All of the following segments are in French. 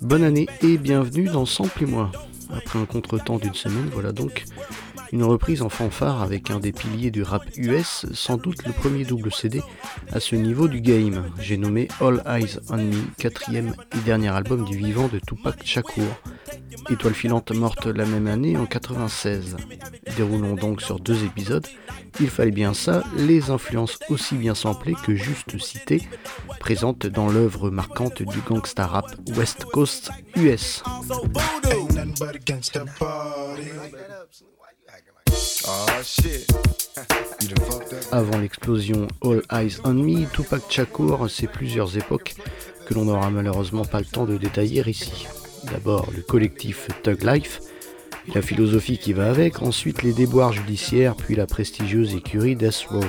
Bonne année et bienvenue dans Sample et moi. Après un contretemps d'une semaine, voilà donc une reprise en fanfare avec un des piliers du rap US, sans doute le premier double CD à ce niveau du game. J'ai nommé All Eyes on Me, quatrième et dernier album du vivant de Tupac Shakur. Étoile filante morte la même année en 96. Déroulons donc sur deux épisodes. Il fallait bien ça, les influences aussi bien samplées que juste citées, présentes dans l'œuvre marquante du gangsta rap West Coast US. Avant l'explosion All Eyes on Me, Tupac Shakur, c'est plusieurs époques que l'on n'aura malheureusement pas le temps de détailler ici. D'abord le collectif Tug Life la philosophie qui va avec, ensuite les déboires judiciaires, puis la prestigieuse écurie Death Row.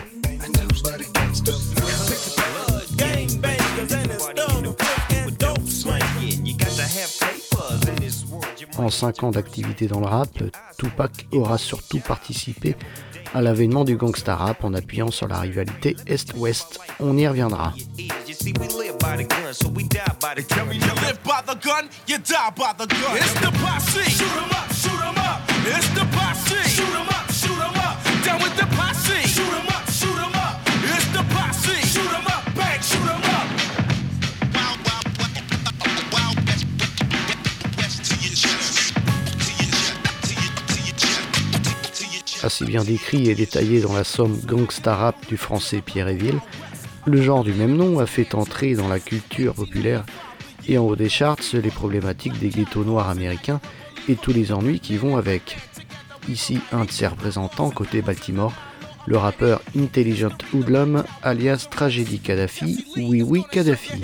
En 5 ans d'activité dans le rap, Tupac aura surtout participé à l'avènement du gangsta rap en appuyant sur la rivalité Est-Ouest. On y reviendra. Assez bien décrit et détaillé dans la somme gangsta rap du français Pierre Eville, le genre du même nom a fait entrer dans la culture populaire et en haut des charts les problématiques des ghettos noirs américains et tous les ennuis qui vont avec. Ici un de ses représentants côté Baltimore, le rappeur Intelligent Hoodlum alias Tragédie Kadhafi, oui oui Kadhafi.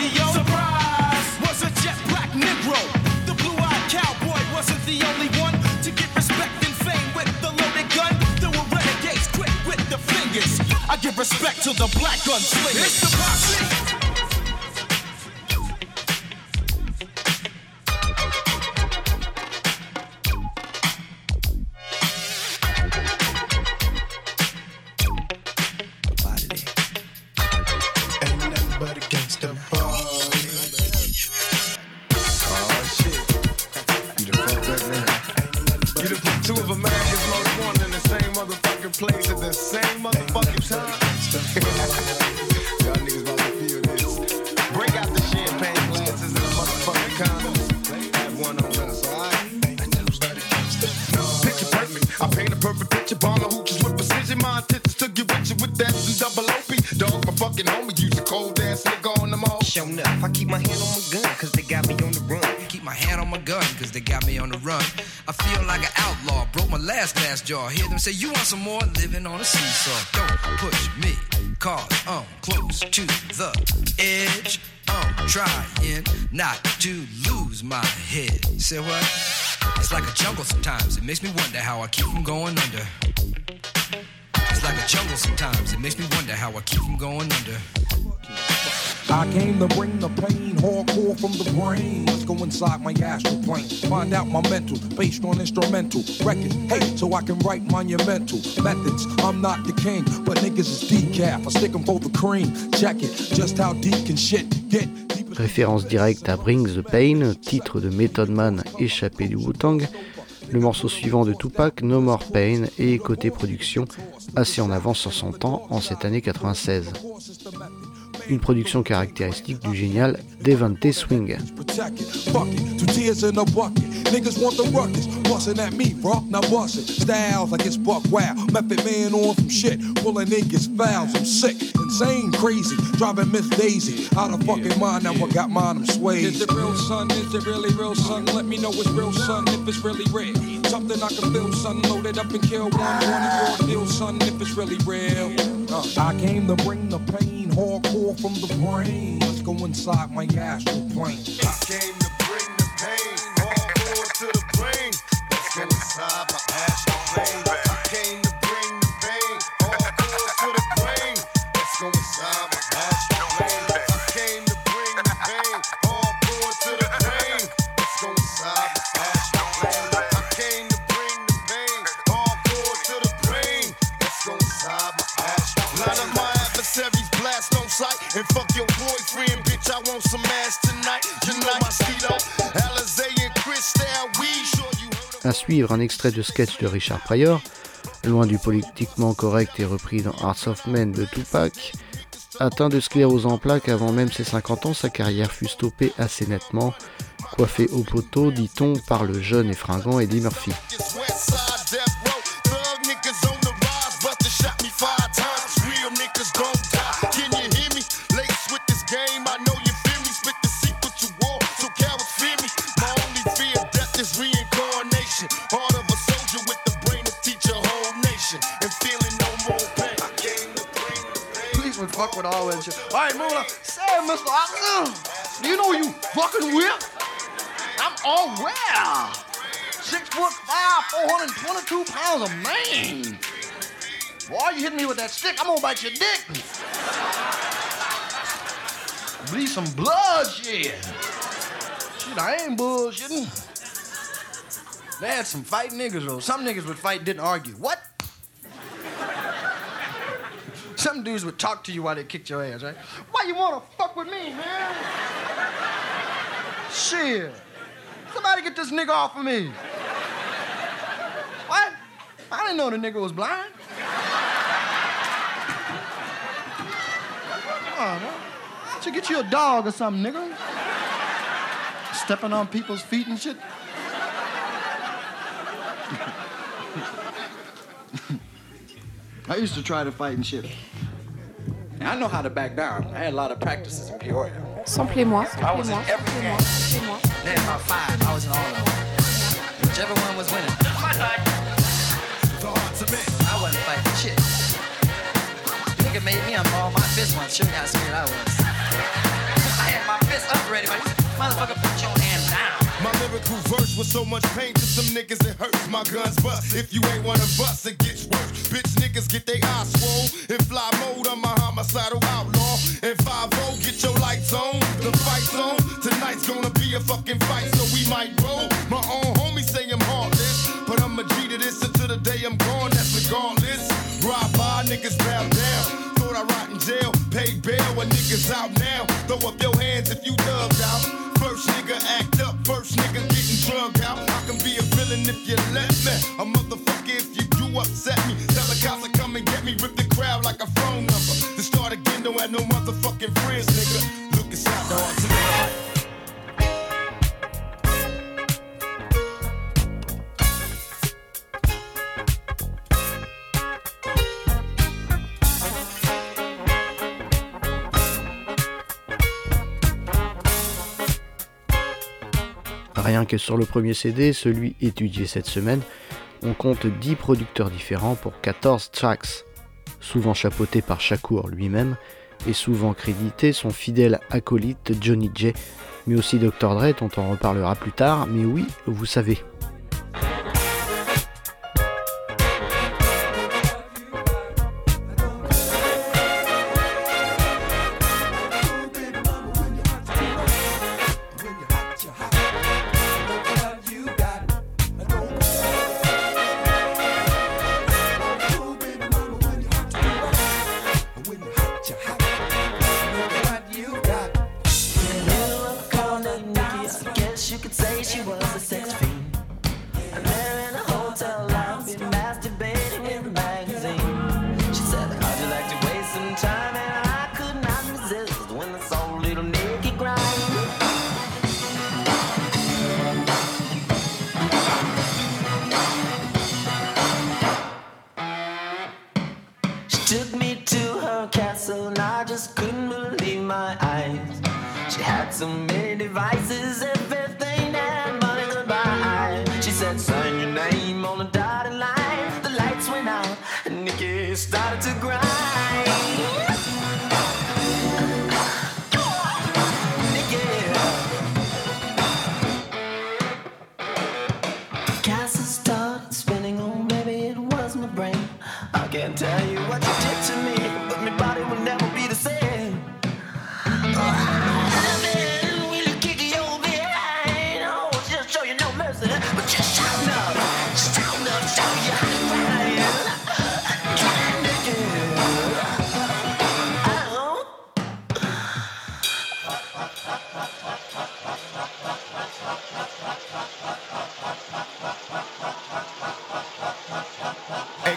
Rodeo. Surprise! Was a jet black Negro. The blue-eyed cowboy wasn't the only one to get respect and fame with the loaded gun. There were renegades quick with the fingers. I give respect to the black gunslingers. It's the posse. say you want some more living on a seesaw. Don't push me, cause I'm close to the edge. I'm trying not to lose my head. Say what? It's like a jungle sometimes. It makes me wonder how I keep from going under. It's like a jungle sometimes. It makes me wonder how I keep from going under. I came to bring the pain, hardcore from the brain. Let's go inside my astral plane. Find out my mental, based on instrumental record. Hey, so I can write monumental methods. I'm not the king, but niggas is decaf. I stick them for the cream. Check it, just how deep can shit get. Référence directe à Bring the Pain, titre de Method Man échappé du Wu-Tang. Le morceau suivant de Tupac, No More Pain, et côté production, assez en avance sur son temps en cette année 96. Une production caractéristique du génial Devante Swing. Niggas want the ruckus, bustin' at me, bro. Now bust it. Styles like it's buck wow. Method man on some shit. Pulling niggas fouls. I'm sick, insane, crazy. Driving Miss Daisy out of fucking mind. Now I got mine, I'm swayed. Is it real, son? Is it really real, son? Let me know it's real, son, if it's really real. Something I can feel, son. Loaded up and kill one. One your deal, son, if it's really real. Uh, I came to bring the pain, hardcore from the brain. Let's go inside my astral plane. I came to bring the pain to the brain. Let's inside my astral plane. Un extrait de sketch de Richard Pryor, loin du politiquement correct et repris dans Hearts of Men de Tupac. Atteint de sclérose en plaques avant même ses 50 ans, sa carrière fut stoppée assez nettement, coiffé au poteau, dit-on, par le jeune et fringant Eddie Murphy. All right, moving. Say, Mr. Officer, do you know you fucking with? I'm all well. Six foot five, 422 pounds of man. Boy, you hit me with that stick, I'm gonna bite your dick. Bleed some blood, shit. Shit, I ain't bullshitting. They had some fight niggas, though. Some niggas would fight, didn't argue. What? Some dudes would talk to you while they kicked your ass, right? Why you wanna fuck with me, man? Shit. Somebody get this nigga off of me. What? I didn't know the nigga was blind. Oh, man. Should get you a dog or something, nigga. Stepping on people's feet and shit. I used to try to fight and shit. I know how to back down. I had a lot of practices in Peoria. Samplez-moi. I was in every game. Then about five, I was in all of them. Whichever one was winning. I wasn't fighting shit. Nigga made me unball my fist once. Show you how scared I was. I had my fist up ready, but motherfucker put your hand down. My lyrical verse was so much pain to some niggas it hurts. My guns bust. If you ain't one of us, it gets worse. Bitch niggas get they eyes swole. In fly mode, I'm a homicidal outlaw. And 5 get your lights on. The fight's on. Tonight's gonna be a fucking fight, so we might roll. My own homie say I'm heartless. But I'm a G to this until the day I'm gone, that's regardless. Ride by, niggas bow down. Thought I rot in jail, pay bail when niggas out now. Throw up your hands if you dubbed out. First nigga act up, first nigga getting drugged out. I can be a villain if you let me. A motherfucker if you do upset me. Tell the cops to come and get me, rip the crowd like a phone number. To start again, don't have no motherfucking friends, nigga. Que sur le premier CD, celui étudié cette semaine, on compte 10 producteurs différents pour 14 tracks, souvent chapeautés par Shakur lui-même et souvent crédité son fidèle acolyte Johnny J, mais aussi Dr. Dre dont on reparlera plus tard, mais oui, vous savez. And I just couldn't believe my eyes. She had so many devices, Hey,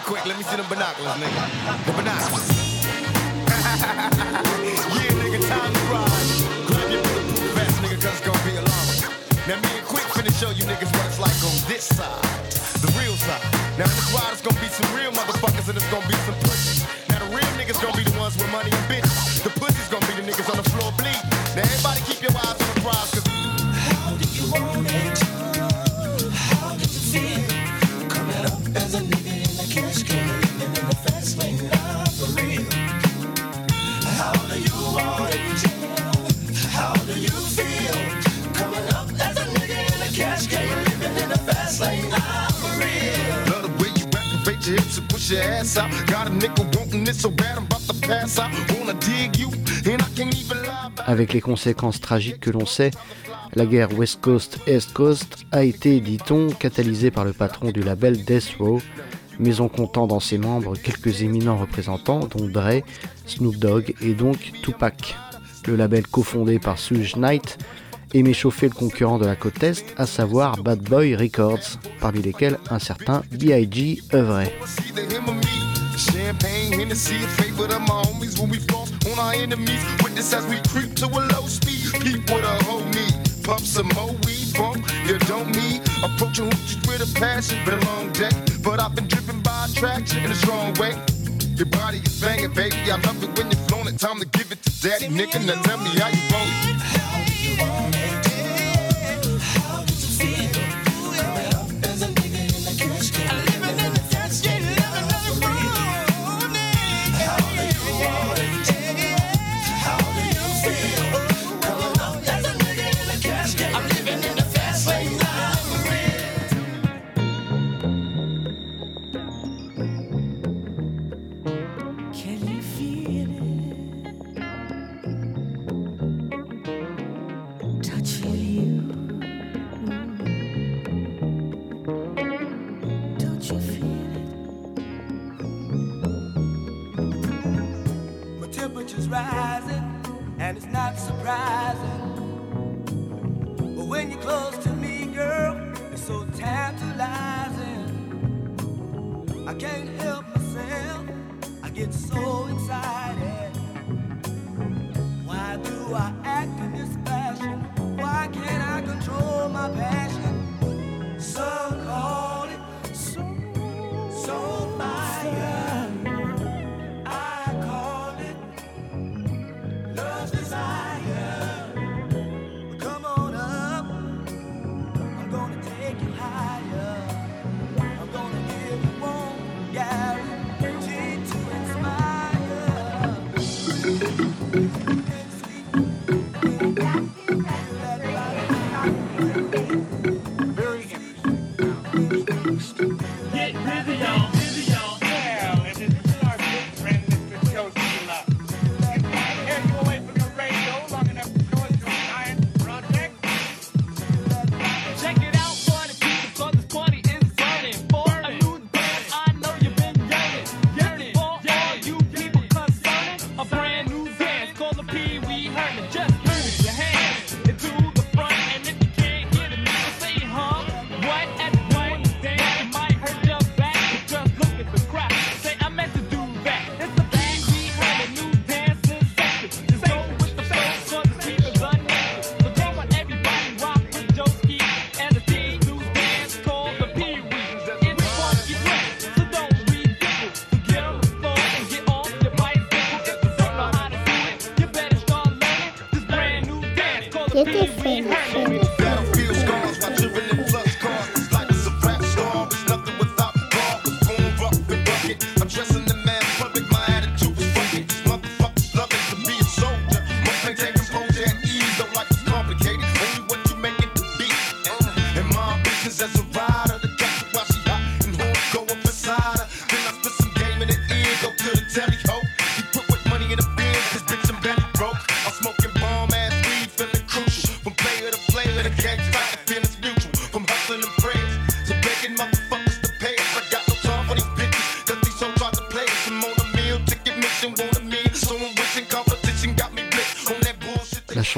quick, let me see them binoculars, nigga. The binoculars. yeah, nigga, time to ride. Grab your bulletproof vest, nigga, cause it's gonna be a long. Now, me and Quick finna show you niggas what it's like on this side, the real side. Now, this ride, it's gonna be some real motherfuckers and it's gonna be some pussies. Now, the real niggas gonna be the ones with money and bitches. The pussies gonna be the niggas on the floor bleed. Now, everybody keep your Avec les conséquences tragiques que l'on sait, la guerre West Coast-East Coast a été, dit-on, catalysée par le patron du label Death Row, maison comptant dans ses membres quelques éminents représentants, dont Dre, Snoop Dogg et donc Tupac. Le label cofondé par Suge Knight aimait chauffer le concurrent de la côte Est, à savoir Bad Boy Records, parmi lesquels un certain B.I.G. œuvrait. Pump. Your body is banging, baby. I love it when you're flown it. Time to give it to daddy, nigga. Now tell me how you want it. You want it?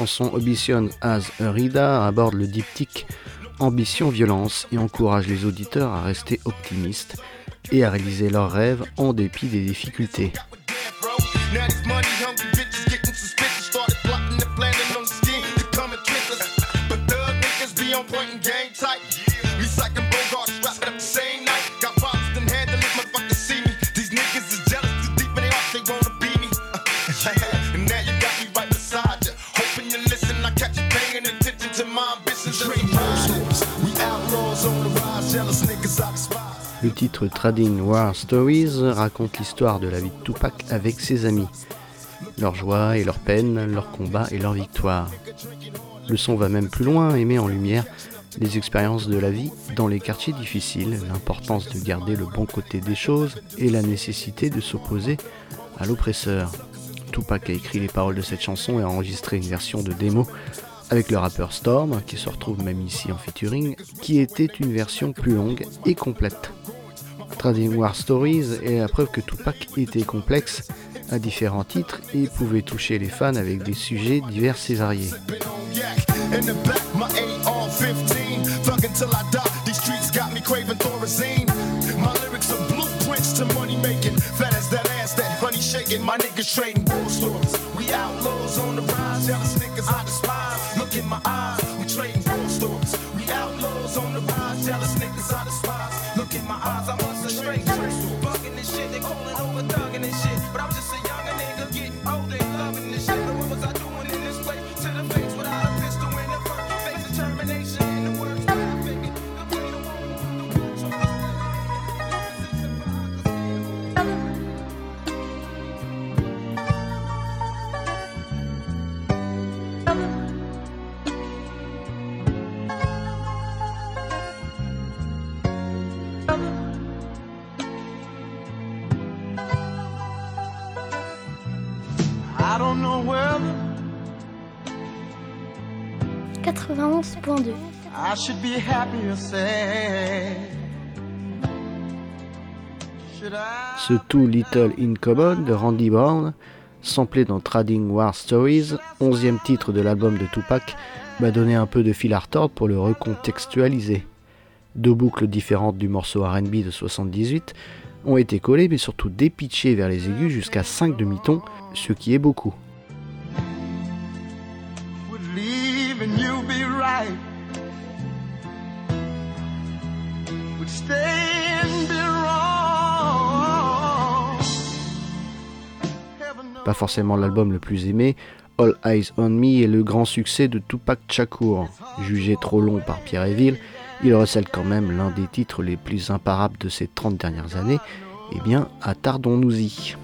Chanson Ambition as a Rida aborde le diptyque Ambition Violence et encourage les auditeurs à rester optimistes et à réaliser leurs rêves en dépit des difficultés. Titre Trading War Stories raconte l'histoire de la vie de Tupac avec ses amis, leurs joies et leurs peines, leurs combats et leurs victoires. Le son va même plus loin et met en lumière les expériences de la vie dans les quartiers difficiles, l'importance de garder le bon côté des choses et la nécessité de s'opposer à l'oppresseur. Tupac a écrit les paroles de cette chanson et a enregistré une version de démo avec le rappeur Storm, qui se retrouve même ici en featuring, qui était une version plus longue et complète. Trading War Stories est la preuve que Tupac était complexe à différents titres et pouvait toucher les fans avec des sujets divers et yak. In the should be happy or sad. Ce Too Little in Common de Randy Brown, samplé dans Trading War Stories, 11e titre de l'album de Tupac, m'a donné un peu de fil à retordre pour le recontextualiser. Deux boucles différentes du morceau RB de 78 ont été collées mais surtout dépitchées vers les aigus jusqu'à 5 demi-tons, ce qui est beaucoup. Would leaving you be right? Pas forcément l'album le plus aimé, All Eyes on Me est le grand succès de Tupac Shakur. Jugé trop long par Pierre Eville, il recèle quand même l'un des titres les plus imparables de ces 30 dernières années. Eh bien, attardons-nous-y.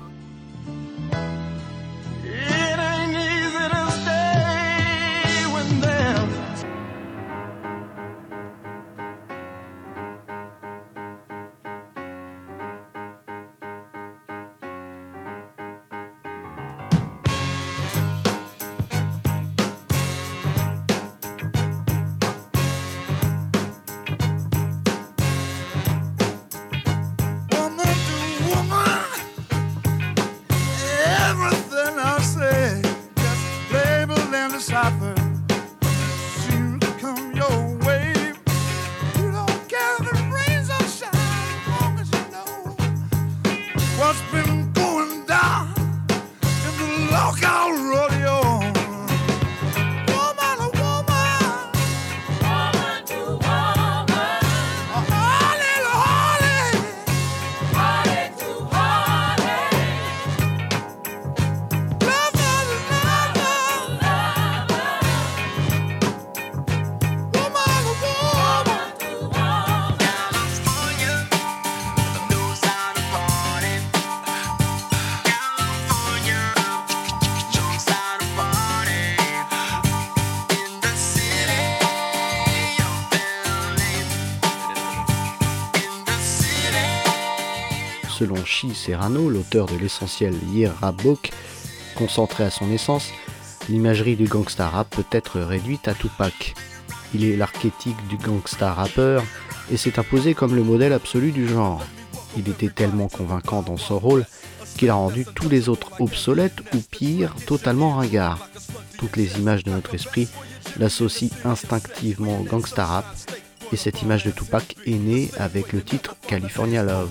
Selon Chi Serrano, l'auteur de l'essentiel Year Rap Book, concentré à son essence, l'imagerie du gangsta rap peut être réduite à Tupac. Il est l'archétype du gangsta rappeur et s'est imposé comme le modèle absolu du genre. Il était tellement convaincant dans son rôle qu'il a rendu tous les autres obsolètes ou pire, totalement ringards. Toutes les images de notre esprit l'associent instinctivement au gangsta rap, et cette image de Tupac est née avec le titre California Love.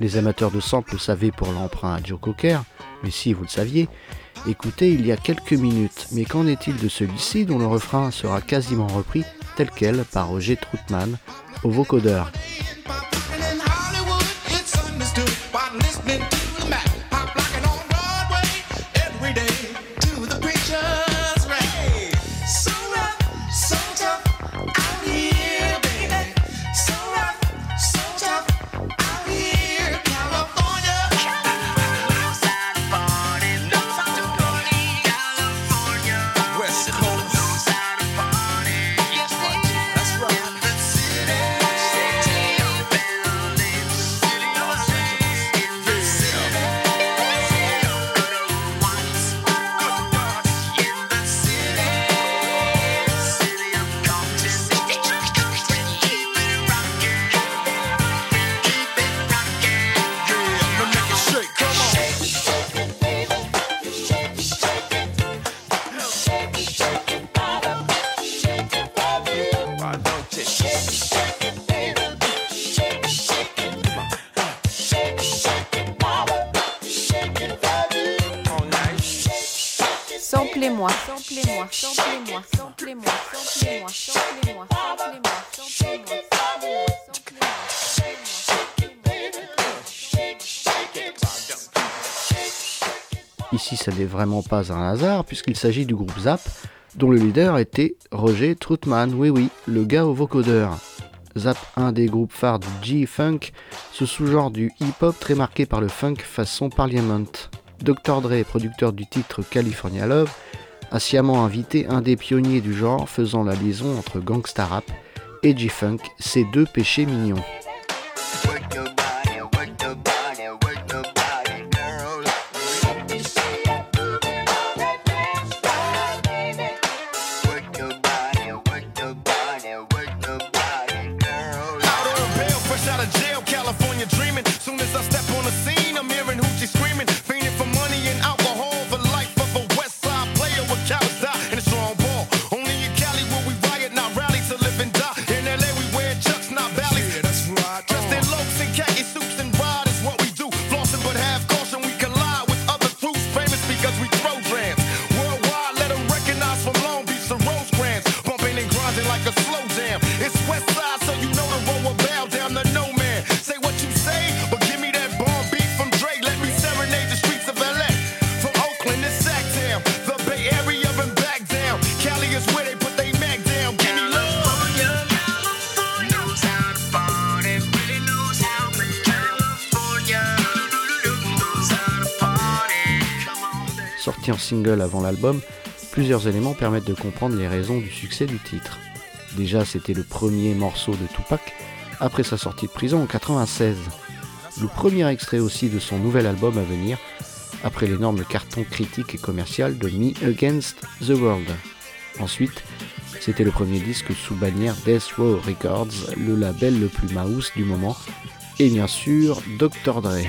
Les amateurs de samples le savaient pour l'emprunt à Joe Cocker, mais si vous le saviez, écoutez il y a quelques minutes. Mais qu'en est-il de celui-ci dont le refrain sera quasiment repris tel quel par Roger Troutman au vocodeur? Samplez-moi, samplez-moi, samplez-moi, samplez-moi, samplez-moi, samplez-moi, Ici, ça n'est vraiment pas un hasard, puisqu'il s'agit du groupe Zap, dont le leader était Roger Troutman, oui oui, le gars au vocodeur. Zap, un des groupes phares du G-Funk, ce sous-genre du hip-hop très marqué par le funk façon Parliament. Dr. Dre, producteur du titre California Love, sciemment invité un des pionniers du genre faisant la liaison entre gangsta rap et G-Funk, ces deux péchés mignons. Single avant l'album, plusieurs éléments permettent de comprendre les raisons du succès du titre. Déjà, c'était le premier morceau de Tupac après sa sortie de prison en 96. Le premier extrait aussi de son nouvel album à venir, après l'énorme carton critique et commercial de Me Against the World. Ensuite, c'était le premier disque sous bannière Death Row Records, le label le plus mouse du moment, et bien sûr Dr. Dre.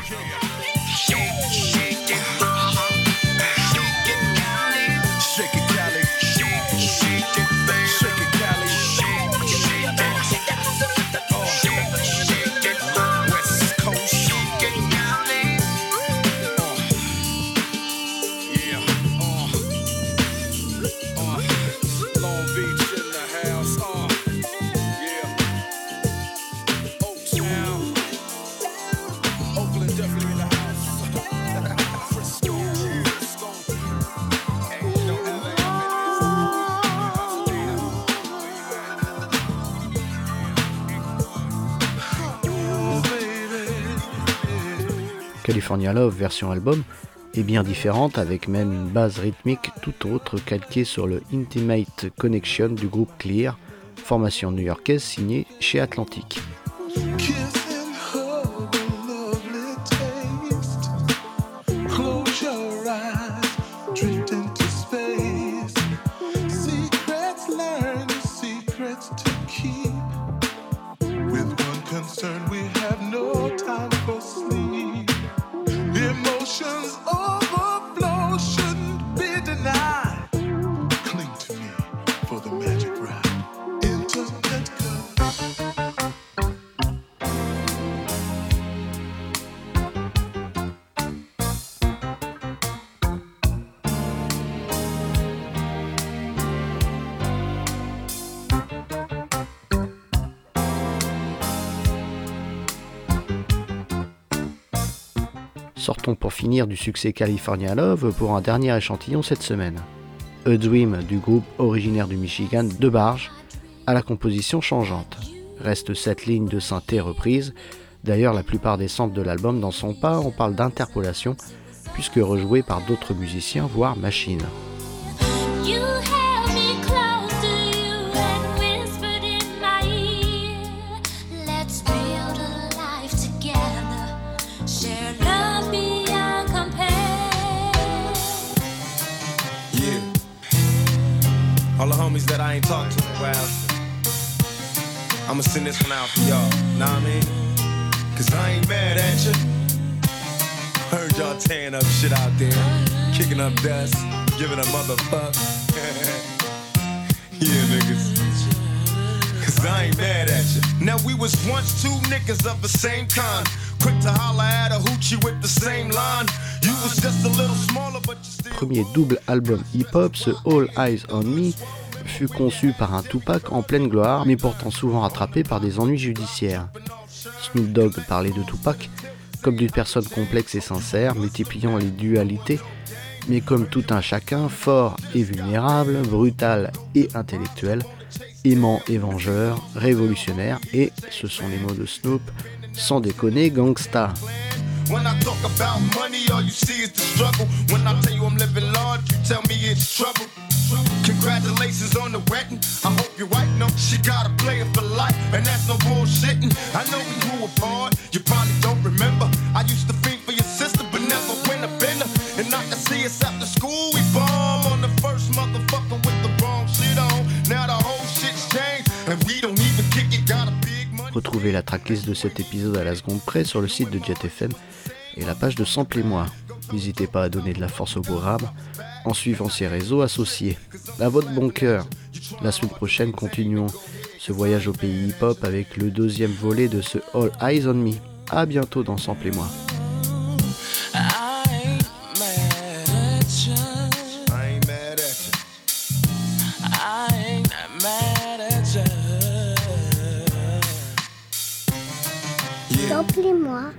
California Love version album est bien différente avec même une base rythmique tout autre calquée sur le Intimate Connection du groupe Clear, formation new-yorkaise signée chez Atlantic. Sortons pour finir du succès California Love pour un dernier échantillon cette semaine. A Dream du groupe originaire du Michigan de Barge à la composition changeante. Reste cette ligne de synthé reprise. D'ailleurs, la plupart des samples de l'album n'en sont pas, on parle d'interpolation, puisque rejoués par d'autres musiciens, voire machines. All the homies that I ain't talked to in a while. I'ma send this one out for y'all. Know what I mean? Cause I ain't mad at you. Heard y'all tearing up shit out there, kicking up dust, giving a motherfuck. yeah, niggas. Premier double album hip-hop, ce All Eyes on Me fut conçu par un Tupac en pleine gloire, mais pourtant souvent rattrapé par des ennuis judiciaires. Snoop Dogg parlait de Tupac comme d'une personne complexe et sincère, multipliant les dualités, mais comme tout un chacun, fort et vulnérable, brutal et intellectuel, aimant et vengeur, révolutionnaire et, ce sont les mots de Snoop, sans déconner, gangsta. La tracklist de cet épisode à la seconde près sur le site de JetFM et la page de Sample et moi. N'hésitez pas à donner de la force au programme en suivant ses réseaux associés. À votre bon cœur. La semaine prochaine, continuons ce voyage au pays hip-hop avec le deuxième volet de ce All Eyes on Me. A bientôt dans Sample et moi. You. Samplez-moi